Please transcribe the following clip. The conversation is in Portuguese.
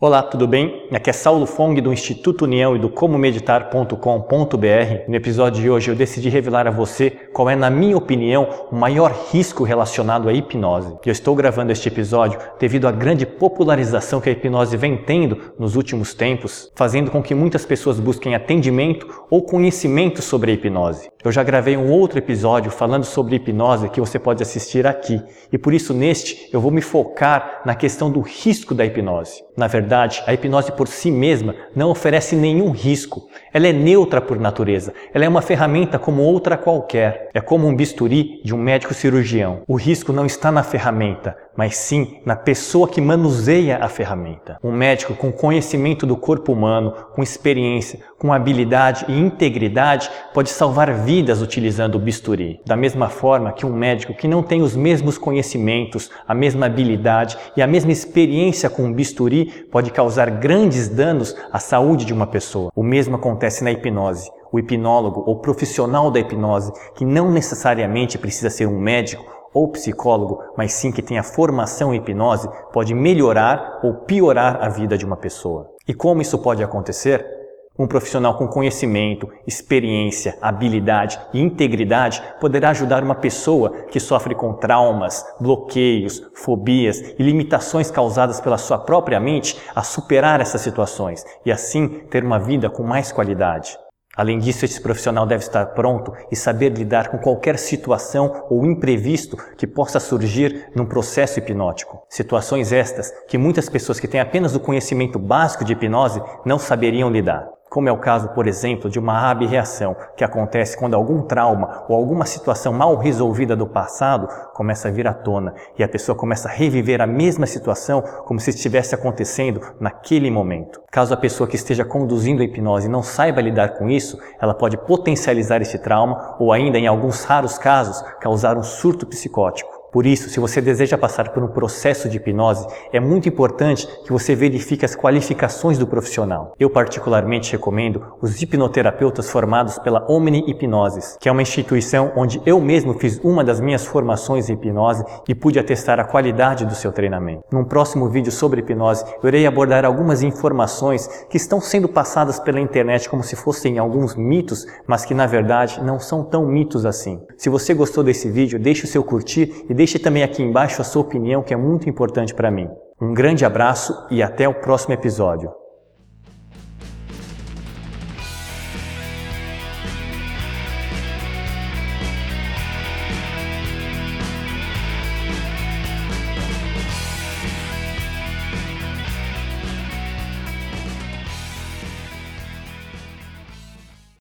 Olá, tudo bem? Aqui é Saulo Fong do Instituto União e do comomeditar.com.br. No episódio de hoje eu decidi revelar a você qual é, na minha opinião, o maior risco relacionado à hipnose. Eu estou gravando este episódio devido à grande popularização que a hipnose vem tendo nos últimos tempos, fazendo com que muitas pessoas busquem atendimento ou conhecimento sobre a hipnose. Eu já gravei um outro episódio falando sobre hipnose que você pode assistir aqui, e por isso neste eu vou me focar na questão do risco da hipnose. Na verdade, a hipnose por si mesma não oferece nenhum risco. Ela é neutra por natureza. Ela é uma ferramenta como outra qualquer. É como um bisturi de um médico cirurgião. O risco não está na ferramenta, mas sim na pessoa que manuseia a ferramenta. Um médico com conhecimento do corpo humano, com experiência, com habilidade e integridade pode salvar utilizando o bisturi. Da mesma forma que um médico que não tem os mesmos conhecimentos, a mesma habilidade e a mesma experiência com o bisturi pode causar grandes danos à saúde de uma pessoa. O mesmo acontece na hipnose. O hipnólogo ou profissional da hipnose, que não necessariamente precisa ser um médico, ou psicólogo, mas sim que tenha formação em hipnose, pode melhorar ou piorar a vida de uma pessoa. E como isso pode acontecer? Um profissional com conhecimento, experiência, habilidade e integridade poderá ajudar uma pessoa que sofre com traumas, bloqueios, fobias e limitações causadas pela sua própria mente a superar essas situações e assim ter uma vida com mais qualidade. Além disso, esse profissional deve estar pronto e saber lidar com qualquer situação ou imprevisto que possa surgir num processo hipnótico. Situações estas que muitas pessoas que têm apenas o conhecimento básico de hipnose não saberiam lidar como é o caso, por exemplo, de uma abreação que acontece quando algum trauma ou alguma situação mal resolvida do passado começa a vir à tona e a pessoa começa a reviver a mesma situação como se estivesse acontecendo naquele momento. Caso a pessoa que esteja conduzindo a hipnose não saiba lidar com isso, ela pode potencializar esse trauma ou ainda, em alguns raros casos, causar um surto psicótico. Por isso, se você deseja passar por um processo de hipnose, é muito importante que você verifique as qualificações do profissional. Eu particularmente recomendo os hipnoterapeutas formados pela Omni Hipnoses, que é uma instituição onde eu mesmo fiz uma das minhas formações em hipnose e pude atestar a qualidade do seu treinamento. Num próximo vídeo sobre hipnose, eu irei abordar algumas informações que estão sendo passadas pela internet como se fossem alguns mitos, mas que na verdade não são tão mitos assim. Se você gostou desse vídeo, deixe o seu curtir e deixe também aqui embaixo a sua opinião, que é muito importante para mim. Um grande abraço e até o próximo episódio.